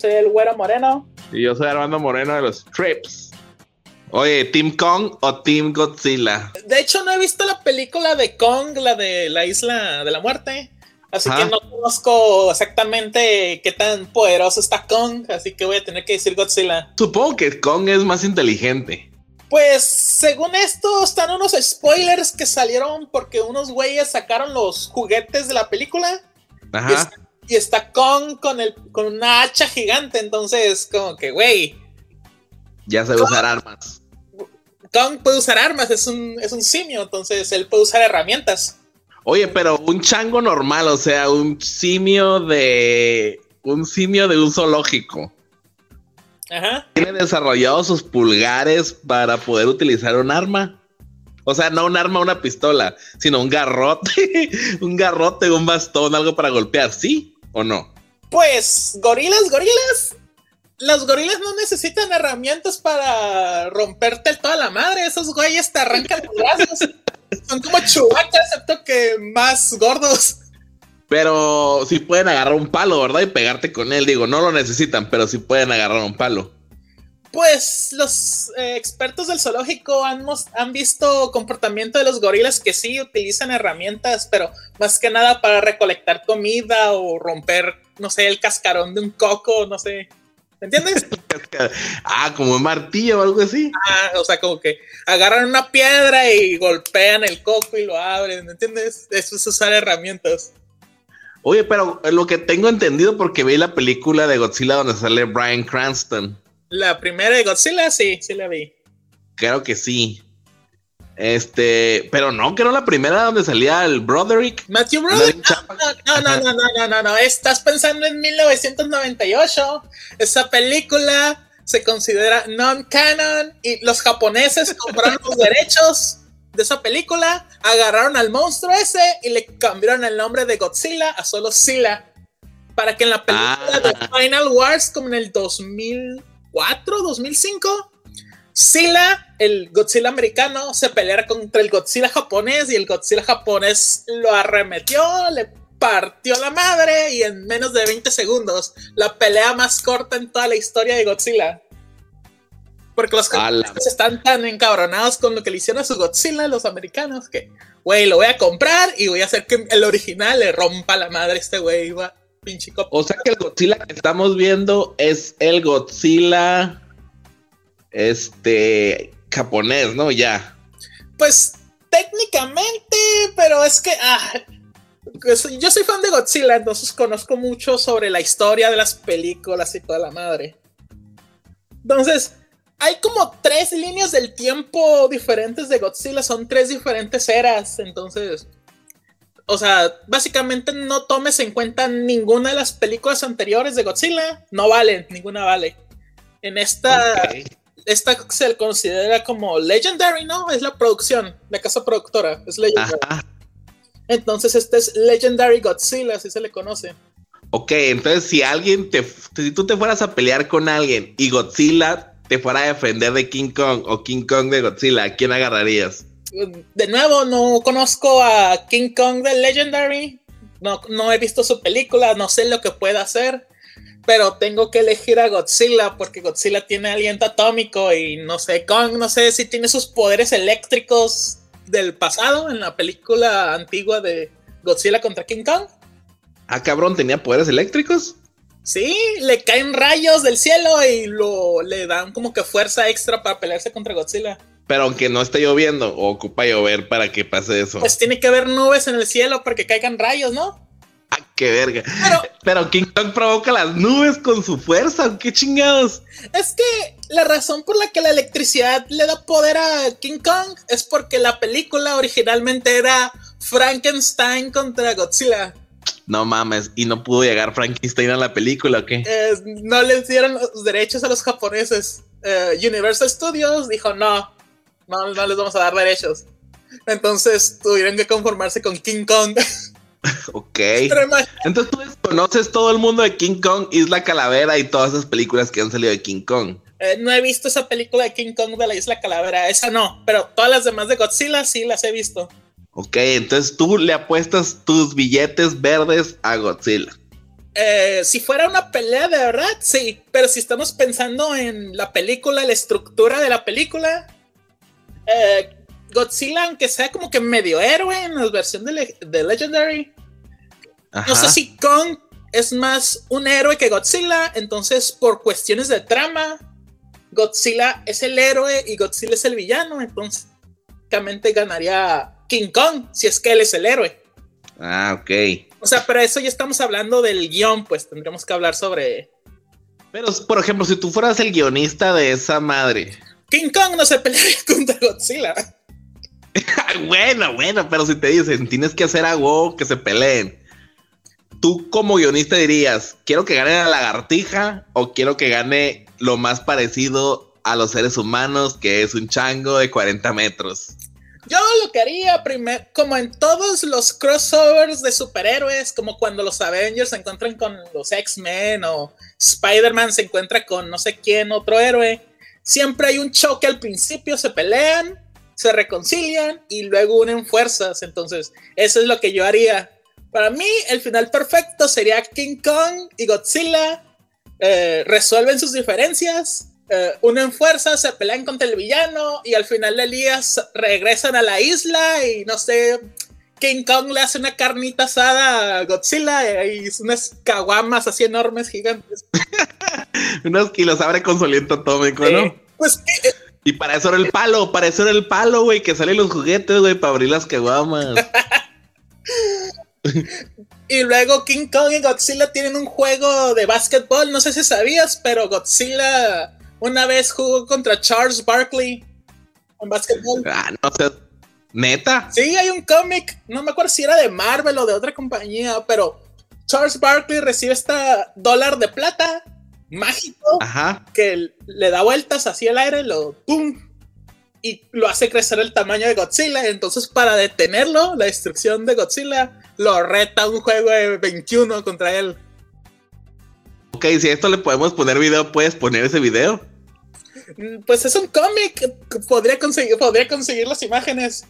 Soy el Güero Moreno. Y yo soy Armando Moreno de los Trips. Oye, ¿Team Kong o Team Godzilla? De hecho, no he visto la película de Kong, la de la isla de la muerte. Así que no conozco exactamente qué tan poderoso está Kong, así que voy a tener que decir Godzilla. Supongo que Kong es más inteligente. Pues según esto están unos spoilers que salieron porque unos güeyes sacaron los juguetes de la película. Ajá. Y está, Kong con, el, con una hacha gigante, entonces como que, güey. Ya sabe usar armas. Kong puede usar armas, es un, es un simio, entonces él puede usar herramientas. Oye, pero un chango normal, o sea, un simio de. Un simio de un zoológico. Ajá. Tiene desarrollado sus pulgares para poder utilizar un arma. O sea, no un arma, una pistola, sino un garrote, un garrote, un bastón, algo para golpear, ¿sí o no? Pues, gorilas, gorilas. Los gorilas no necesitan herramientas para romperte toda la madre. Esos güeyes te arrancan los brazos. Son como chubacas, excepto que más gordos. Pero sí pueden agarrar un palo, ¿verdad? Y pegarte con él. Digo, no lo necesitan, pero sí pueden agarrar un palo. Pues los eh, expertos del zoológico han, han visto comportamiento de los gorilas que sí utilizan herramientas, pero más que nada para recolectar comida o romper, no sé, el cascarón de un coco, no sé. ¿Me entiendes? ah, como un martillo o algo así. Ah, o sea, como que agarran una piedra y golpean el coco y lo abren, ¿me entiendes? Eso es usar herramientas. Oye, pero lo que tengo entendido porque vi la película de Godzilla donde sale Brian Cranston. La primera de Godzilla, sí, sí la vi. Creo que sí. Este, pero no, que era la primera donde salía el Broderick. Matthew Broderick. No, no, no, no, no, no, no, Estás pensando en 1998. Esa película se considera non-canon y los japoneses compraron los derechos de esa película, agarraron al monstruo ese y le cambiaron el nombre de Godzilla a solo Zilla. Para que en la película de ah. Final Wars, como en el 2004, 2005, Sila, el Godzilla americano, se peleara contra el Godzilla japonés y el Godzilla japonés lo arremetió, le partió la madre y en menos de 20 segundos, la pelea más corta en toda la historia de Godzilla. Porque los japoneses están tan encabronados con lo que le hicieron a su Godzilla, los americanos, que, güey, lo voy a comprar y voy a hacer que el original le rompa la madre a este güey. Pinche O sea que el Godzilla que estamos viendo es el Godzilla este japonés, ¿no? Ya. Pues técnicamente, pero es que ah, yo soy fan de Godzilla, entonces conozco mucho sobre la historia de las películas y toda la madre. Entonces, hay como tres líneas del tiempo diferentes de Godzilla, son tres diferentes eras, entonces... O sea, básicamente no tomes en cuenta ninguna de las películas anteriores de Godzilla, no vale, ninguna vale. En esta, esta se considera como Legendary, ¿no? Es la producción, la casa productora, es Legendary. Entonces este es Legendary Godzilla, así se le conoce. Ok, entonces si alguien te, si tú te fueras a pelear con alguien y Godzilla te fuera a defender de King Kong o King Kong de Godzilla, ¿a quién agarrarías? De nuevo, no conozco a King Kong de Legendary, no, no he visto su película, no sé lo que pueda hacer pero tengo que elegir a Godzilla porque Godzilla tiene aliento atómico y no sé, Kong, no sé si tiene sus poderes eléctricos del pasado en la película antigua de Godzilla contra King Kong. Ah, cabrón, ¿tenía poderes eléctricos? Sí, le caen rayos del cielo y lo, le dan como que fuerza extra para pelearse contra Godzilla. Pero aunque no esté lloviendo, ocupa llover para que pase eso. Pues tiene que haber nubes en el cielo para que caigan rayos, ¿no? Ah, qué verga. Pero, King Kong provoca las nubes con su fuerza. ¿Qué chingados? Es que la razón por la que la electricidad le da poder a King Kong es porque la película originalmente era Frankenstein contra Godzilla. No mames, y no pudo llegar Frankenstein a la película, ¿o qué? Eh, no les dieron los derechos a los japoneses. Eh, Universal Studios dijo no, no, no les vamos a dar derechos. Entonces tuvieron que conformarse con King Kong. ok. Entonces tú conoces todo el mundo de King Kong, Isla Calavera y todas esas películas que han salido de King Kong. Eh, no he visto esa película de King Kong de la Isla Calavera, esa no, pero todas las demás de Godzilla sí las he visto. Ok, entonces tú le apuestas tus billetes verdes a Godzilla. Eh, si fuera una pelea de verdad, sí. Pero si estamos pensando en la película, la estructura de la película, eh, Godzilla, aunque sea como que medio héroe en la versión de, Legendary, no sé si Kong es más un héroe que Godzilla. Entonces, por cuestiones de trama, Godzilla es el héroe y Godzilla es el villano. Entonces, ganaría King Kong si es que él es el héroe. Ah, ok. O sea, pero eso ya estamos hablando del guion, pues tendríamos que hablar sobre. Pero, por ejemplo, si tú fueras el guionista de esa madre. King Kong no se pelearía contra Godzilla. bueno, bueno, pero si te dicen, tienes que hacer algo que se peleen. Tú como guionista dirías, quiero que gane la lagartija o quiero que gane lo más parecido a los seres humanos, que es un chango de 40 metros. Yo lo que haría primero, como en todos los crossovers de superhéroes, como cuando los Avengers se encuentran con los X-Men o Spider-Man se encuentra con no sé quién, otro héroe, siempre hay un choque al principio, se pelean, se reconcilian y luego unen fuerzas. Entonces, eso es lo que yo haría. Para mí, el final perfecto sería King Kong y Godzilla eh, resuelven sus diferencias eh, unen fuerzas, se pelean contra el villano y al final del regresan a la isla y no sé, King Kong le hace una carnita asada a Godzilla y unas caguamas así enormes, gigantes. Unos kilos abre con soliento atómico, ¿no? Pues eh, y para eso era el palo, para eso era el palo, güey, que salen los juguetes, güey, para abrir las caguamas. y luego King Kong y Godzilla tienen un juego de básquetbol, no sé si sabías, pero Godzilla una vez jugó contra Charles Barkley en básquetbol. Ah, no sé. ¿Neta? Sí, hay un cómic, no me acuerdo si era de Marvel o de otra compañía, pero Charles Barkley recibe este dólar de plata mágico que le da vueltas así al aire, lo pum y lo hace crecer el tamaño de Godzilla. Entonces, para detenerlo, la destrucción de Godzilla, lo reta un juego de 21 contra él. Ok, si a esto le podemos poner video, ¿puedes poner ese video? Mm, pues es un cómic. Podría conseguir, podría conseguir las imágenes.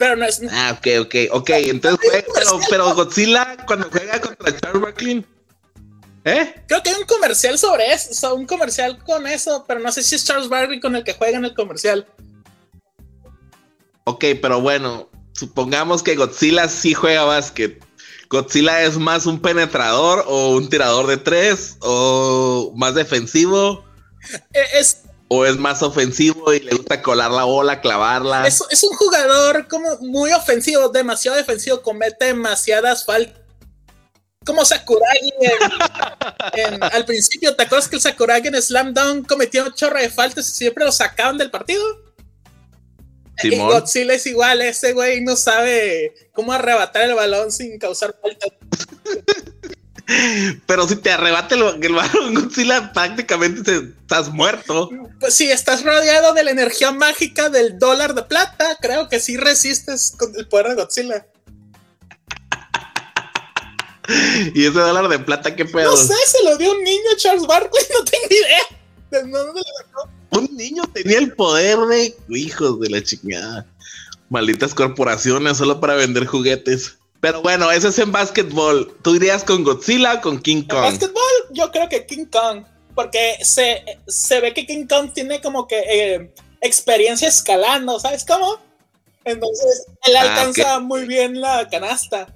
Pero no es. Ah, ok, ok, ok. Entonces, pero, pero, Godzilla cuando juega contra Charles Barkley. ¿Eh? Creo que hay un comercial sobre eso, un comercial con eso, pero no sé si es Charles Barkley con el que juega en el comercial. Ok, pero bueno, supongamos que Godzilla sí juega básquet. Godzilla es más un penetrador o un tirador de tres o más defensivo. Eh, es, o es más ofensivo y le gusta colar la bola, clavarla. Es, es un jugador como muy ofensivo, demasiado defensivo, comete demasiadas faltas. Como Sakuragi al principio, ¿te acuerdas que el Sakuragi en Slam Dunk cometió un chorro de faltas y siempre lo sacaban del partido? Y Godzilla es igual, ese güey no sabe cómo arrebatar el balón sin causar falta. Pero si te arrebate el, balón Godzilla, prácticamente estás muerto. Pues si estás rodeado de la energía mágica del dólar de plata, creo que sí resistes con el poder de Godzilla. ¿Y ese dólar de plata qué pedo? No sé, se lo dio un niño Charles Barkley, no tengo idea. ¿De dónde lo un niño tenía el poder de hijos de la chingada. Malditas corporaciones solo para vender juguetes. Pero bueno, ese es en básquetbol. ¿Tú irías con Godzilla o con King Kong? En básquetbol, yo creo que King Kong. Porque se, se ve que King Kong tiene como que eh, experiencia escalando, ¿sabes cómo? Entonces, él ah, alcanza muy bien la canasta.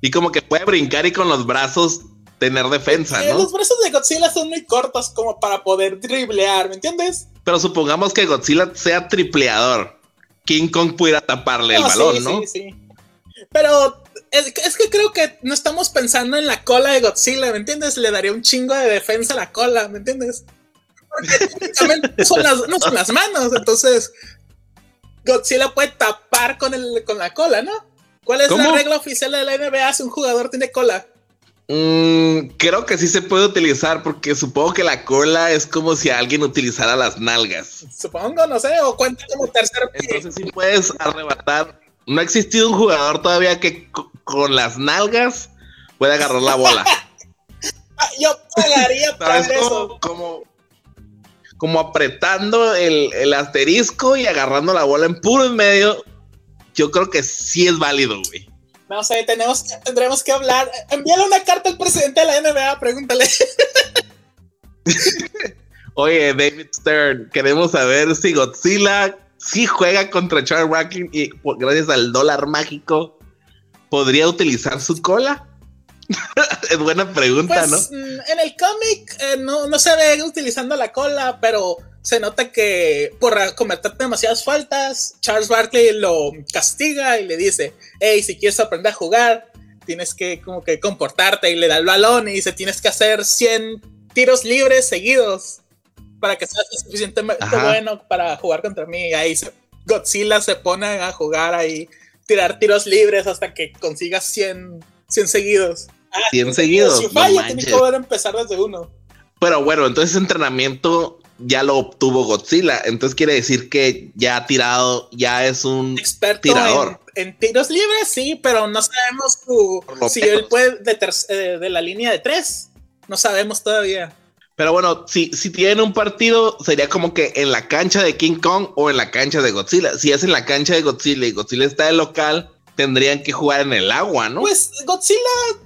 y como que puede brincar y con los brazos tener defensa, ¿no? Los brazos de Godzilla son muy cortos como para poder driblear, ¿me entiendes? Pero supongamos que Godzilla sea tripleador. King Kong pudiera taparle el balón, ¿no? Sí, sí. Pero es, que creo que no estamos pensando en la cola de Godzilla, ¿me entiendes? Le daría un chingo de defensa a la cola, ¿me entiendes? Porque son las, no son las manos, entonces Godzilla puede tapar con, el, con la cola, ¿no? ¿Cuál es la regla oficial de la NBA si un jugador tiene cola? Mm, creo que sí se puede utilizar porque supongo que la cola es como si alguien utilizara las nalgas. Supongo, no sé, o cuenta como tercer Entonces sí puedes arrebatar. No ha existido un jugador todavía que con las nalgas pueda agarrar la bola. Ah, yo pagaría para eso. Como, como apretando el, el asterisco y agarrando la bola en puro en medio. Yo creo que sí es válido, güey. No sé, tenemos, tendremos que hablar. Envíale una carta al presidente de la NBA, pregúntale. Oye, David Stern, queremos saber si Godzilla sí juega contra Charles Barkley y gracias al dólar mágico podría utilizar su cola. es buena pregunta, pues, ¿no? Mm, en el cómic eh, no, no se ve utilizando la cola, pero se nota que por cometer demasiadas faltas, Charles Barkley lo castiga y le dice, hey, si quieres aprender a jugar, tienes que como que comportarte y le da el balón y dice, tienes que hacer 100 tiros libres seguidos para que seas suficientemente bueno para jugar contra mí. Y ahí Godzilla se pone a jugar ahí, tirar tiros libres hasta que consigas 100, 100 seguidos. 100 ah, seguidos. Si falla, tiene que volver a empezar desde uno. Pero bueno, entonces entrenamiento ya lo obtuvo Godzilla. Entonces quiere decir que ya ha tirado, ya es un experto tirador. En, tiros libres, sí, pero no sabemos si él puede de, eh, de, la línea de tres. No sabemos todavía. Pero bueno, si, si tienen un partido, sería como que en la cancha de King Kong o en la cancha de Godzilla. Si es en la cancha de Godzilla y Godzilla está de local, tendrían que jugar en el agua, ¿no? Pues Godzilla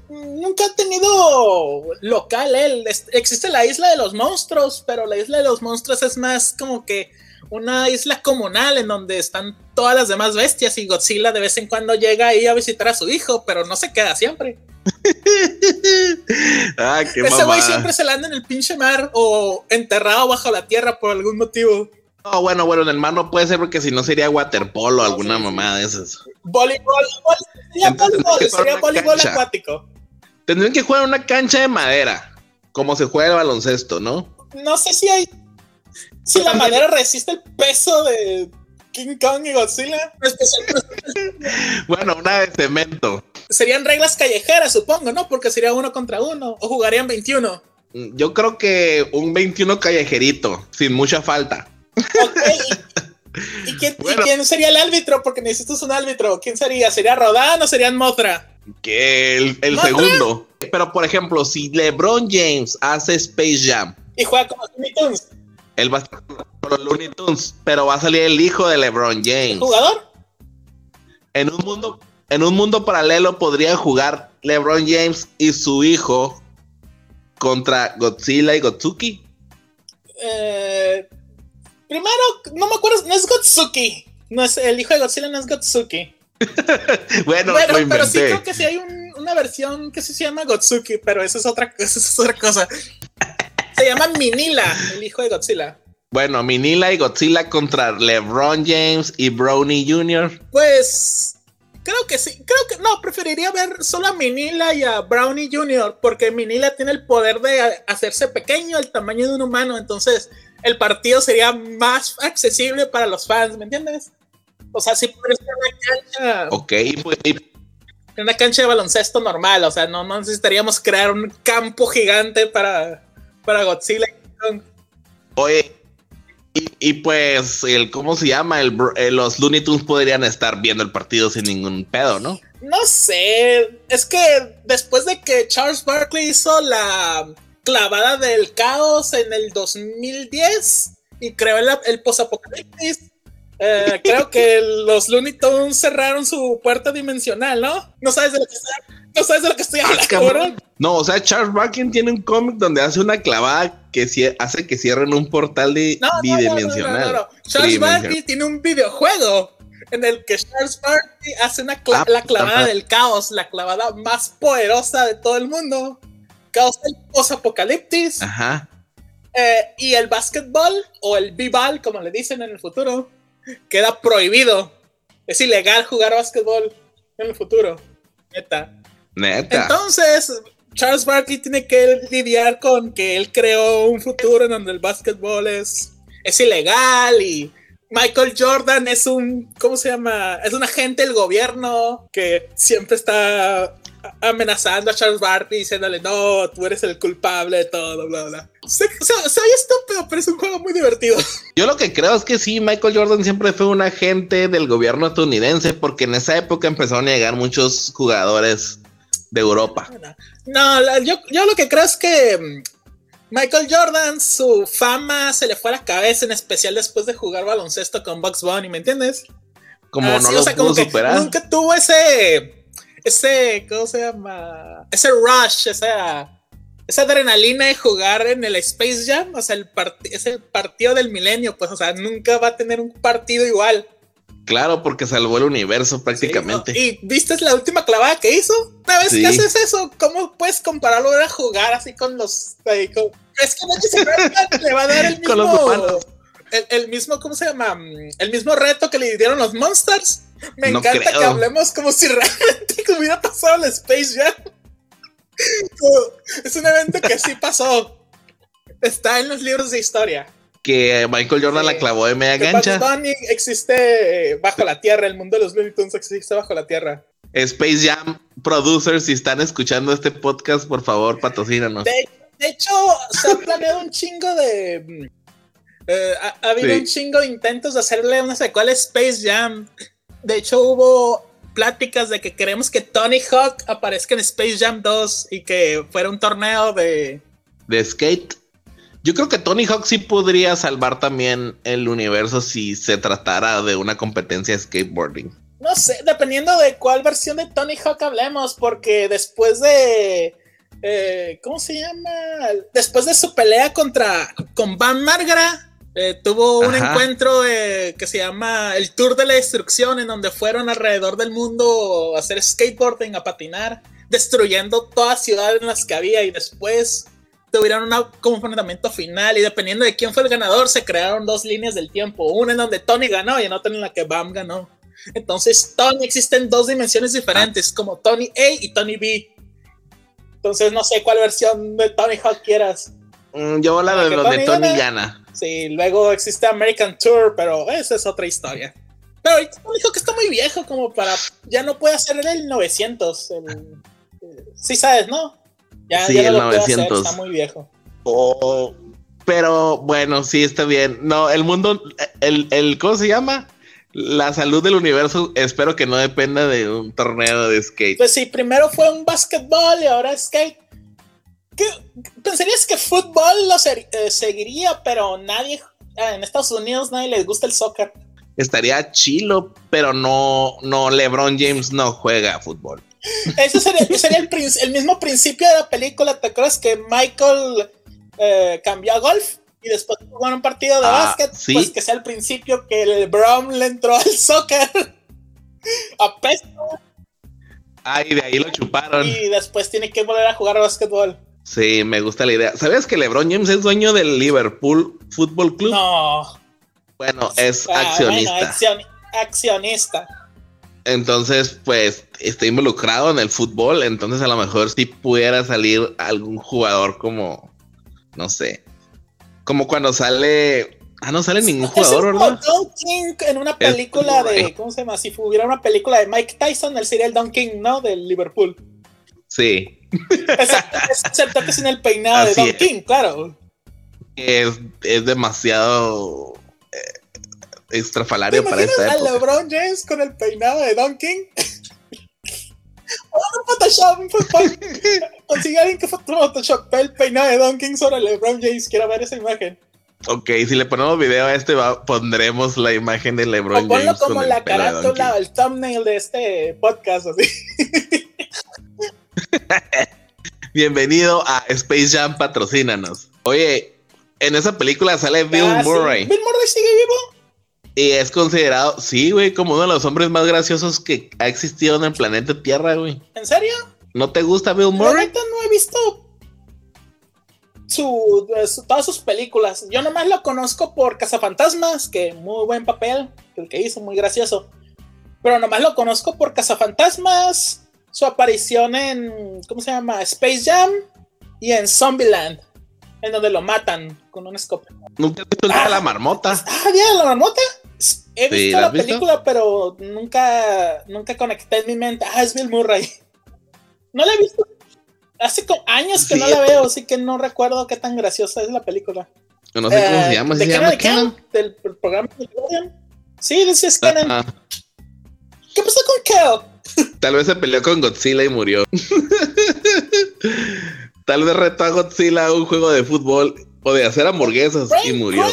nunca ha tenido local, él. Existe la isla de los monstruos, pero la isla de los monstruos es más como que una isla comunal en donde están todas las demás bestias y Godzilla de vez en cuando llega ahí a visitar a su hijo, pero no se queda siempre. ah, qué Ese güey siempre se la anda en el pinche mar o enterrado bajo la tierra por algún motivo. No, bueno, bueno, en el mar no puede ser porque si no sería waterpolo o alguna mamada de esas. Voleibol, sería voleibol, sería voleibol acuático. Tendrían que jugar una cancha de madera, como se juega el baloncesto, ¿no? No sé si hay. Si la madera resiste el peso de King Kong y Godzilla. bueno, una de cemento. Serían reglas callejeras, supongo, ¿no? Porque sería uno contra uno. O jugarían 21. Yo creo que un 21 callejerito, sin mucha falta. ¿Y, quién, sería el árbitro? Porque necesitas un árbitro. ¿Quién sería? ¿Sería Rodán o serían Mothra? Que el, segundo. Pero por ejemplo, si LeBron James hace Space Jam y juega con los Looney Tunes, él va a estar con los Looney Tunes, pero va a salir el hijo de LeBron James. jugador? En un mundo, en un mundo paralelo podría jugar LeBron James y su hijo contra Godzilla y Gotsuki. Eh, Primero, no me acuerdo, no es Gotsuki. No es, el hijo de Godzilla no es Gotsuki. bueno, pero sí creo que sí hay una versión que se llama Gotsuki, pero eso es otra, eso es otra cosa. Se llama Minila, el hijo de Godzilla. Bueno, Minila y Godzilla contra LeBron James y Brownie Jr. Pues creo que sí, creo que no, preferiría ver solo a Minila y a Brownie Jr. porque Minila tiene el poder de hacerse pequeño al tamaño de un humano, entonces el partido sería más accesible para los fans, ¿me entiendes? O sea, si en una cancha. Ok, pues. En una cancha de baloncesto normal, o sea, no, necesitaríamos crear un campo gigante para, para Godzilla. Oye, y, pues, el, ¿cómo se llama? El, eh, los Looney Tunes podrían estar viendo el partido sin ningún pedo, ¿no? No sé, es que después de que Charles Barkley hizo la clavada del caos en el 2010 y creó el, el posapocalipsis. Eh, creo que los Looney Tunes cerraron su puerta dimensional, ¿no? No sabes de lo que estoy, no sabes de lo que estoy hablando, No, o sea, Charles Barkley tiene un cómic donde hace una clavada que hace que cierren un portal de bidimensional. No, Charles Barkley tiene un videojuego en el que Charles Barkley hace una ah, la clavada del caos, la clavada más poderosa de todo el mundo causa el post-apocalipsis. Ajá. Eh, y el básquetbol o el b-ball, como le dicen en el futuro, queda prohibido. Es ilegal jugar básquetbol en el futuro. Neta. Neta. Entonces, Charles Barkley tiene que lidiar con que él creó un futuro en donde el básquetbol es, es ilegal y Michael Jordan es un, ¿cómo se llama? Es un agente del gobierno que siempre está amenazando a Charles Barkley diciéndole, no, tú eres el culpable de todo, bla, bla. Sea, soy estúpido, pero es un juego muy divertido. Yo lo que creo es que sí, Michael Jordan siempre fue un agente del gobierno estadounidense porque en esa época empezaron a llegar muchos jugadores de Europa. No, yo, yo lo que creo es que mm, Michael Jordan, su fama se le fue a la cabeza, en especial después de jugar baloncesto con Bugs Bunny, ¿me entiendes? Como no lo pudo superar. Nunca tuvo ese ese, ¿cómo se llama? Ese rush, esa, esa adrenalina de jugar en el Space Jam, o sea, el es el partido del milenio, pues, o sea, nunca va a tener un partido igual. Claro, porque salvó el universo prácticamente. ¿Y viste la última clavada que hizo? Una vez que haces eso, ¿cómo puedes compararlo a jugar así con los... es que le va a dar el mismo... El, mismo, ¿cómo se llama? El mismo reto que le dieron los Monsters. Me encanta que hablemos como si realmente hubiera pasado el Space Jam. Es un evento que sí pasó. Está en los libros de historia que Michael Jordan la clavó de media gancha. Bunny existe eh, bajo la tierra, el mundo de los Looney Tunes existe bajo la tierra. Space Jam Producers, si están escuchando este podcast, por favor, patrocínanos. De, hecho, se ha planeado un chingo de. Mm, eh, ha, habido un chingo de intentos de hacerle una secuela Space Jam. De hecho, hubo pláticas de que queremos que Tony Hawk aparezca en Space Jam 2 y que fuera un torneo de. De skate. Yo creo que Tony Hawk sí podría salvar también el universo si se tratara de una competencia de skateboarding. No sé, dependiendo de cuál versión de Tony Hawk hablemos, porque después de. Eh, ¿Cómo se llama? Después de su pelea contra. con Van Margra, eh, tuvo un encuentro eh, que se llama el Tour de la Destrucción, en donde fueron alrededor del mundo a hacer skateboarding, a patinar, destruyendo todas las ciudades en las que había y después tuvieron una, como un final y dependiendo de quién fue el ganador se crearon dos líneas del tiempo, una en donde Tony ganó y en otra en la que Bam ganó. Entonces Tony existe en dos dimensiones diferentes, como Tony A y Tony B. Entonces no sé cuál versión de Tony Hawk quieras. Mm, yo la de donde Tony, gana. Sí, luego existe American Tour, pero esa es otra historia. Pero Tony Hawk está muy viejo como para... Ya no puede hacer el 900. El, sí sabes, ¿no? Sí, el 900. está muy viejo. Oh, pero bueno, sí está bien. No, el mundo, el, el, ¿cómo se llama? La salud del universo, espero que no dependa de un torneo de skate. Pues sí, primero fue un básquetbol y ahora skate. ¿Qué? Pensarías que fútbol lo eh, seguiría, pero nadie, ah, en Estados Unidos nadie les gusta el soccer. Estaría chilo, pero no, no, LeBron James no juega fútbol. Ese sería, el, mismo principio de la película. ¿Te acuerdas que Michael eh, cambió a golf y después jugó un partido de ah, básquet? Pues que sea el principio que el Brown le entró al soccer a peso. Ah, y de ahí lo chuparon. Y después tiene que volver a jugar a básquetbol. Sí, me gusta la idea. ¿Sabes que LeBron James es dueño del Liverpool Football Club? No. Bueno, es ah, accionista. accionista. Entonces, pues, está involucrado en el fútbol, entonces a lo mejor sí pudiera salir algún jugador como, no sé, como cuando sale... Ah, no sale ningún jugador, ¿verdad? Don King en una película de, ¿cómo se llama? Si hubiera una película de Mike Tyson, él sería el Don King, ¿no? Del Liverpool. Sí. Excepto que sin el peinado de Don King, claro. Es, es demasiado estrafalario para esta época. a LeBron James con el peinado de Don King? Oh, Photoshop, consigue alguien que Photoshop el peinado de Don King sobre LeBron James. Quiero ver esa imagen. Ok, si le ponemos video a este, pondremos la imagen de LeBron o ponlo como la carátula, el thumbnail de este podcast, así. Bienvenido a Space Jam, patrocínanos. Oye, en esa película sale Bill ah, Murray. ¿Bill Murray sigue vivo? Y es considerado, sí, güey, como uno de los hombres más graciosos que ha existido en el planeta Tierra, güey. ¿En serio? ¿No te gusta Bill Murray? no he visto todas sus películas. Yo nomás lo conozco por Cazafantasmas, que muy buen papel, el que hizo, muy gracioso. Pero nomás lo conozco por Cazafantasmas, su aparición en, ¿cómo se llama? Space Jam y en Zombieland, en donde lo matan con un escopeta. ¿Nunca has visto ah, la marmota? Ah, ¿ya la marmota? He visto la película, pero nunca, nunca conecté en mi mente. Ah, es Bill Murray. No la he visto. Hace años que no la veo, así que no recuerdo qué tan graciosa es la película. No sé cómo se llama. ¿Se llama Canon? Del, programa de Sí, decía Canon. Ah. ¿Qué pasó con Kel? Tal vez se peleó con Godzilla y murió. Tal vez retó a Godzilla a un juego de fútbol o de hacer hamburguesas y murió.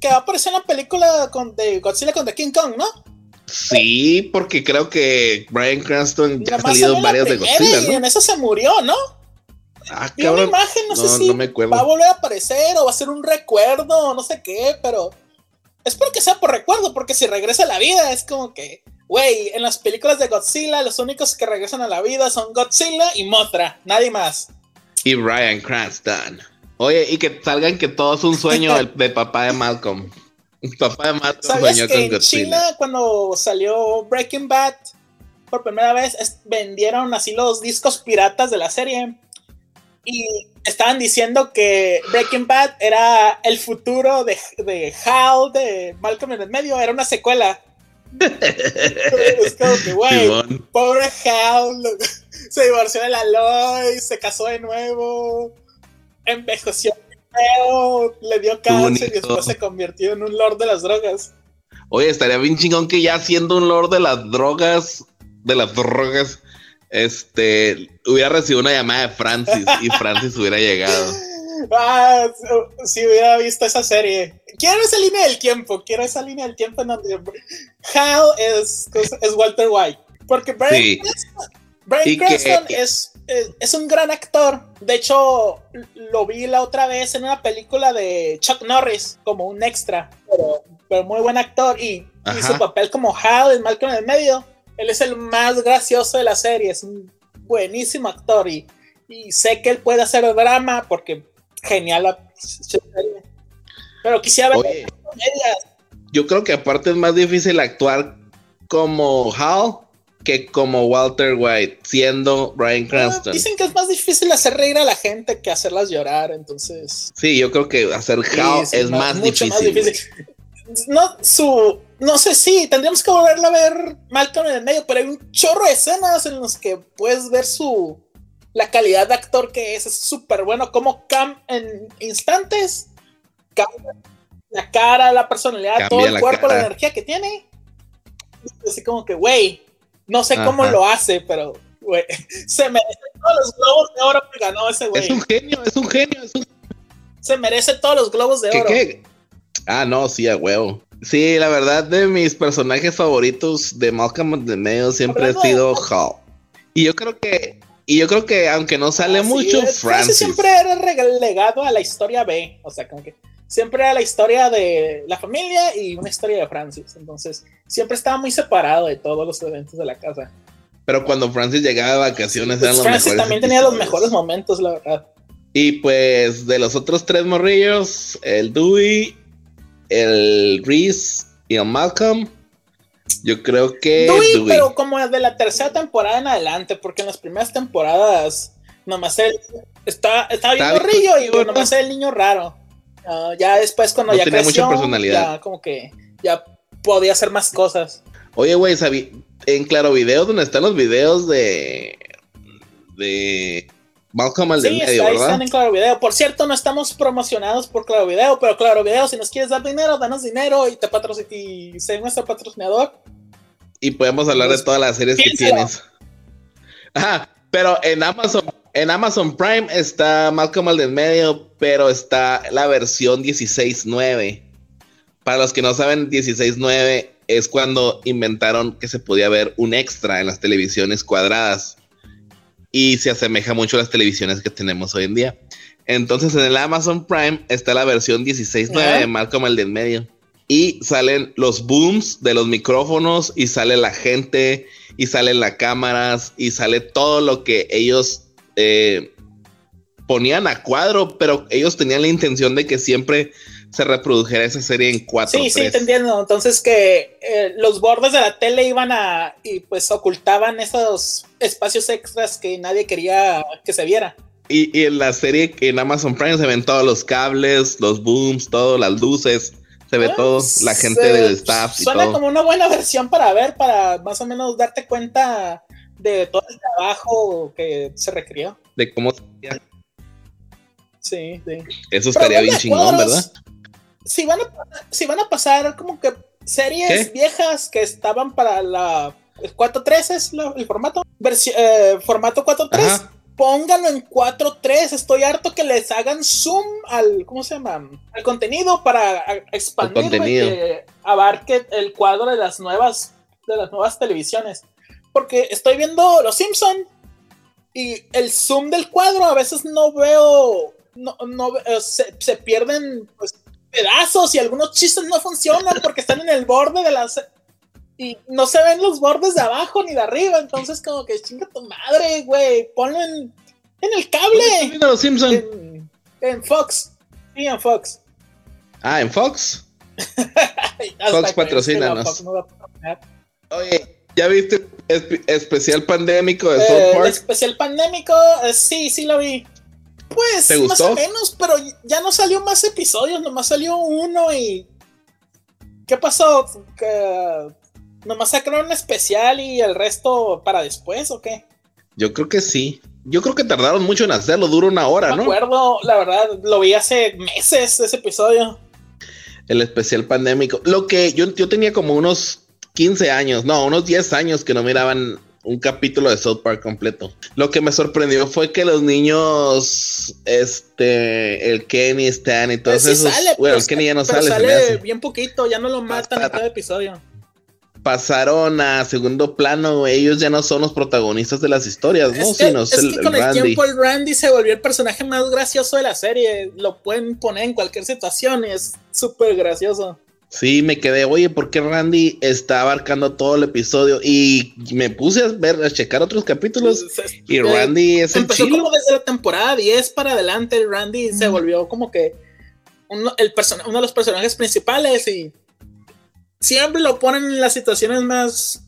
que va a aparecer en la película con, de Godzilla contra King Kong, ¿no? Sí, porque creo que Brian Cranston ya ha salido en varias de Godzilla, ¿no? Y en eso se murió, ¿no? Ah, cabrón. una imagen, no, sé si va a volver a aparecer o va a ser un recuerdo, no sé qué, pero espero que sea por recuerdo, porque si regresa a la vida es como que, güey, en las películas de Godzilla los únicos que regresan a la vida son Godzilla y Mothra, nadie más. Y Brian Cranston. Oye, y que salgan que todo es un sueño del, papá de Malcolm. El papá de Malcolm soñó con en China, cuando salió Breaking Bad por primera vez, vendieron así los discos piratas de la serie y estaban diciendo que Breaking Bad era el futuro de, de Hal, de Malcolm en el medio, era una secuela. es como que, güey, pobre Hal, se divorció de la Loy, se casó de nuevo, envejeció le dio cáncer y después se convirtió en un lord de las drogas. Oye, estaría bien chingón que ya siendo un lord de las drogas, de las drogas, este, hubiera recibido una llamada de Francis y Francis hubiera llegado. Ah, si hubiera visto esa serie. Quiero esa línea del tiempo, quiero esa línea del tiempo en donde Hal es, es Walter White. Porque Brian, Cranston, es, es, un gran actor. De hecho, lo vi la otra vez en una película de Chuck Norris como un extra, pero, muy buen actor. Y, y su papel como Hal en Malcolm en el medio él es el más gracioso de la serie, es un buenísimo actor y, sé que él puede hacer drama porque genial la serie. Pero quisiera ver Yo creo que aparte es más difícil actuar como Hal que como Walter White, siendo Brian Cranston. dicen que es más difícil hacer reír a la gente que hacerlas llorar, entonces. Sí, yo creo que hacer Hal es más, mucho más difícil. No, su no sé si tendríamos que volverla a ver Malcolm en el medio, pero hay un chorro de escenas en los que puedes ver su la calidad de actor que es, es súper bueno, como Cam en instantes cambia la cara, la personalidad, todo el cuerpo, la energía que tiene. Así como que, güey, no sé cómo lo hace, pero güey, se merece todos los globos de oro que ganó ese güey. Es un genio, es un genio, Se merece todos los globos de oro. Ah, no, sí, a huevo. Sí, la verdad de mis personajes favoritos de Malcolm de medio siempre ha sido Hall. Y yo creo que y yo creo que aunque no sale mucho, Francis. siempre era relegado a la historia B, o sea, como que siempre era la historia de la familia y una historia de Francis, entonces siempre estaba muy separado de todos los eventos de la casa. Pero cuando Francis llegaba de vacaciones eran los Francis también tenía los mejores momentos, la verdad. Y pues de los otros tres morrillos, el Dewey, el Reese y el Malcolm. Yo creo que. Dewey, pero como de la tercera temporada en adelante, porque en las primeras temporadas nomás él está, estaba bien morrillo y nomás era el niño raro. Ah, ya después, cuando ya tenía creció, mucha personalidad. ya como que ya podía hacer más cosas. Oye, güey, en Claro Video, donde están los videos de. de Malcolm al sí, medio, ¿verdad? están en Claro Video. Por cierto, no estamos promocionados por Claro Video, pero Claro Video, si nos quieres dar dinero, danos dinero y te y sé nuestro patrocinador. Y podemos hablar de todas las series que tienes. Ajá, pero en Amazon, en Amazon Prime está Malcolm al del medio, pero está la versión 16.9. Para los que no saben, 16.9 es cuando inventaron que se podía ver un extra en las televisiones cuadradas y se asemeja mucho a las televisiones que tenemos hoy en día. Entonces en el Amazon Prime está la versión 16.9 de Malcolm el de en medio. Y salen los booms de los micrófonos y sale la gente y salen las cámaras y sale todo lo que ellos eh, ponían a cuadro, pero ellos tenían la intención de que siempre se reprodujera esa serie en cuatro. Sí, sí, te entiendo. Entonces que eh, los bordes de la tele iban a y pues ocultaban esos espacios extras que nadie quería que se viera. Y, en la serie en Amazon Prime se ven todos los cables, los booms, todo, las luces, se ve todo, la gente del staff. suena como una buena versión para ver, para más o menos darte cuenta de todo el trabajo que se recrió. De cómo Sí, sí. Eso estaría bien chingón, ¿verdad? Si van a, si van a pasar como que series viejas que estaban para la 4.3 es el formato, eh, formato 4.3, pónganlo en 4.3. Estoy harto que les hagan zoom al, ¿cómo se llama? Al contenido para expandir y que abarque el cuadro de las nuevas de las nuevas televisiones. Porque estoy viendo Los Simpson y el zoom del cuadro a veces no veo, no, no eh, se, pierden pues, pedazos y algunos chistes no funcionan porque están en el borde de las y no se ven los bordes de abajo ni de arriba, entonces como que chinga tu madre, güey, ponlo en, en el cable. Los Simpson? En, en Fox. Sí, en Fox. Ah, en Fox. Fox patrocínanos. Oye, ¿ya viste especial pandémico de South eh, especial pandémico, eh, sí, sí lo vi. Pues más o menos, pero ya no salió más episodios, nomás salió uno y. ¿Qué pasó? ¿Que ¿Nomás sacaron un especial y el resto para después o qué? Yo creo que sí. Yo creo que tardaron mucho en hacerlo, duró una hora, ¿no? Me acuerdo, la verdad, lo vi hace meses ese episodio. El especial pandémico. Lo que yo, yo tenía como unos 15 años, no, unos 10 años que no miraban un capítulo de South Park completo. Lo que me sorprendió fue que los niños, este, el Kenny, Stan y todos pues esos. bueno, el Kenny ya no sale. Sale bien poquito, ya no lo matan en cada episodio pasaron a segundo plano, ellos ya no son los protagonistas de las historias, ¿no? Es que, es que con el tiempo el Randy se volvió el personaje más gracioso de la serie. Lo pueden poner en cualquier situación y es súper gracioso. Sí, me quedé, oye, ¿por qué Randy está abarcando todo el episodio? Y me puse a ver, a checar otros capítulos. y Randy es el Empezó como desde la temporada 10 para adelante, el Randy se volvió como que uno, el uno de los personajes principales y siempre lo ponen en las situaciones más,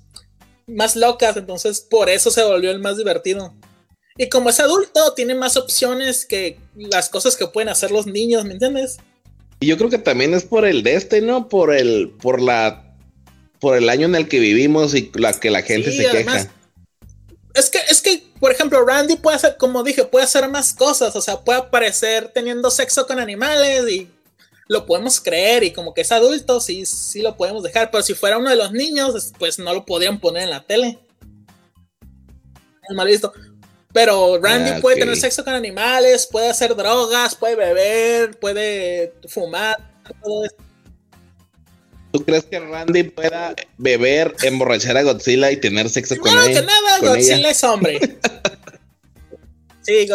más locas, entonces por eso se volvió el más divertido. Y como es adulto, tiene más opciones que las cosas que pueden hacer los niños, ¿me entiendes? Y yo creo que también es por el de este, ¿no? Por el, por la, por el año en el que vivimos y la que la gente se queja. Es que, es que, por ejemplo, Randy puede hacer, como dije, puede hacer más cosas. O sea, puede aparecer teniendo sexo con animales y lo podemos creer y como que es adulto, sí, sí lo podemos dejar, pero si fuera uno de los niños, pues no lo podrían poner en la tele. Es mal visto. Pero Randy ah, puede tener sexo con animales, puede hacer drogas, puede beber, puede fumar, todo ¿Tú crees que Randy pueda beber, emborrachar a Godzilla y tener sexo con él? No, que nada, Godzilla es hombre. sí,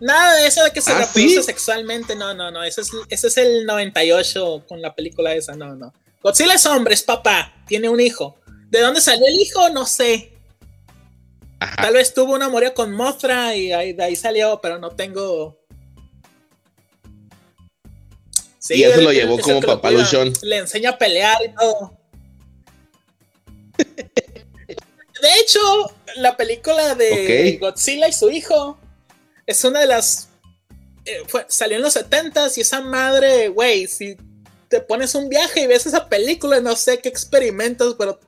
Nada de eso de que se ¿Ah, reproduce sexualmente, no, no, no. Ese es, ese es el 98 con la película esa, no, no. Godzilla es hombre, es papá, tiene un hijo. ¿De dónde salió el hijo? No sé. Tal vez tuvo un amorío con Mothra y ahí, de ahí salió, pero no tengo. Sí, y eso lo llevó como papá Luchón. Le enseña a pelear y todo. de hecho, la película de Godzilla y su hijo es una de las. Eh, salió en los 70 y esa madre, güey, si te pones un viaje y ves esa película, no sé qué experimentas, pero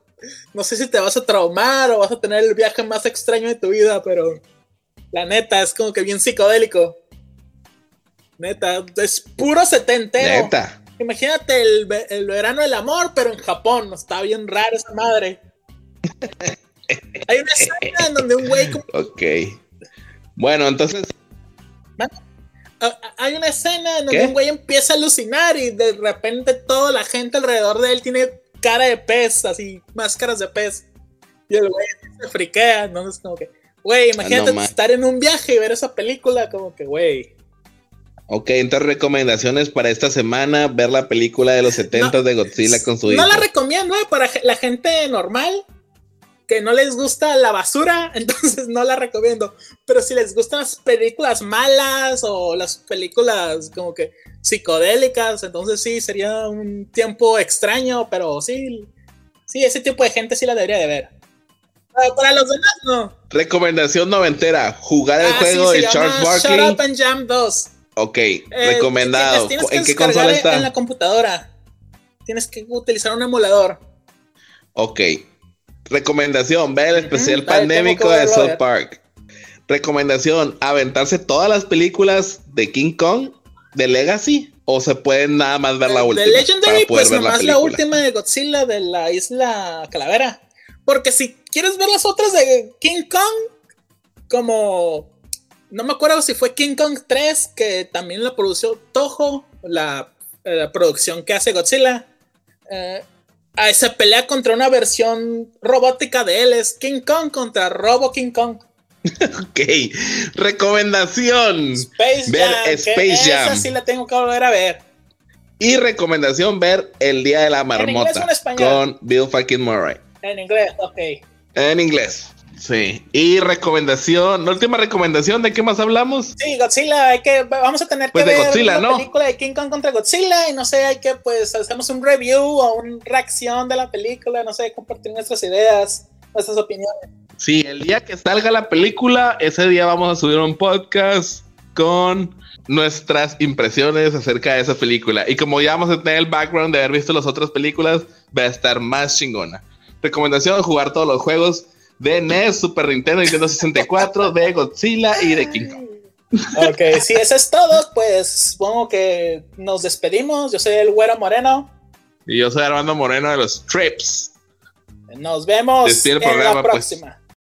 no sé si te vas a traumar o vas a tener el viaje más extraño de tu vida, pero la neta es como que bien psicodélico. Neta, es puro setentero. Neta. Imagínate el, el verano del amor, pero en Japón. Está bien raro esa madre. Hay una escena en donde un güey. Ok. Bueno, entonces. Hay una escena en donde un güey empieza a alucinar y de repente toda la gente alrededor de él tiene cara de pez, así, máscaras de pez. Y el güey se friquea, entonces como que, güey, imagínate estar en un viaje y ver esa película, como que, güey. Ok, entonces recomendaciones para esta semana, ver la película de los 70 de Godzilla con su hijo. No la recomiendo, eh, para la gente normal que no les gusta la basura, entonces no la recomiendo. Pero si les gustan las películas malas o las películas como que psicodélicas, entonces sí, sería un tiempo extraño, pero sí, sí, ese tipo de gente sí la debería de ver. Para, los demás, no. Recomendación noventera, jugar el ah, juego de Charles Barkley. Shut Up and Jam 2. Ok, eh, recomendado. ¿En qué consola está? En la computadora. Tienes que utilizar un emulador. Ok, Recomendación, ve el especial pandémico de South Park. Recomendación, aventarse todas las películas de King Kong, de Legacy, o se pueden nada más ver la última. De Legendary, pues nada más la, última de Godzilla de la isla Calavera. Porque si quieres ver las otras de King Kong, como no me acuerdo si fue King Kong 3, que también la produció Toho, la, producción que hace Godzilla. Eh, Ah, se pelea contra una versión robótica de él. Es King Kong contra Robo King Kong. ok. Recomendación. Space ver Space Jam. Esa sí la tengo que volver a ver. Y recomendación ver El Día de la Marmota con Bill fucking Murray. En inglés, ok. En inglés. Sí. Y recomendación, la última recomendación, ¿de qué más hablamos? Sí, Godzilla, hay que, vamos a tener pues que ver Godzilla, la película de King Kong contra Godzilla y no sé, hay que pues hacemos un review o una reacción de la película, no sé, compartir nuestras ideas, nuestras opiniones. Sí, el día que salga la película, ese día vamos a subir un podcast con nuestras impresiones acerca de esa película. Y como ya vamos a tener el background de haber visto las otras películas, va a estar más chingona. Recomendación, jugar todos los juegos de NES, Super Nintendo, Nintendo 64, de Godzilla y de King Kong. Ok, si eso es todo, pues supongo que nos despedimos. Yo soy el Güero Moreno. Y yo soy Armando Moreno de los Trips. Nos vemos en la pues. próxima.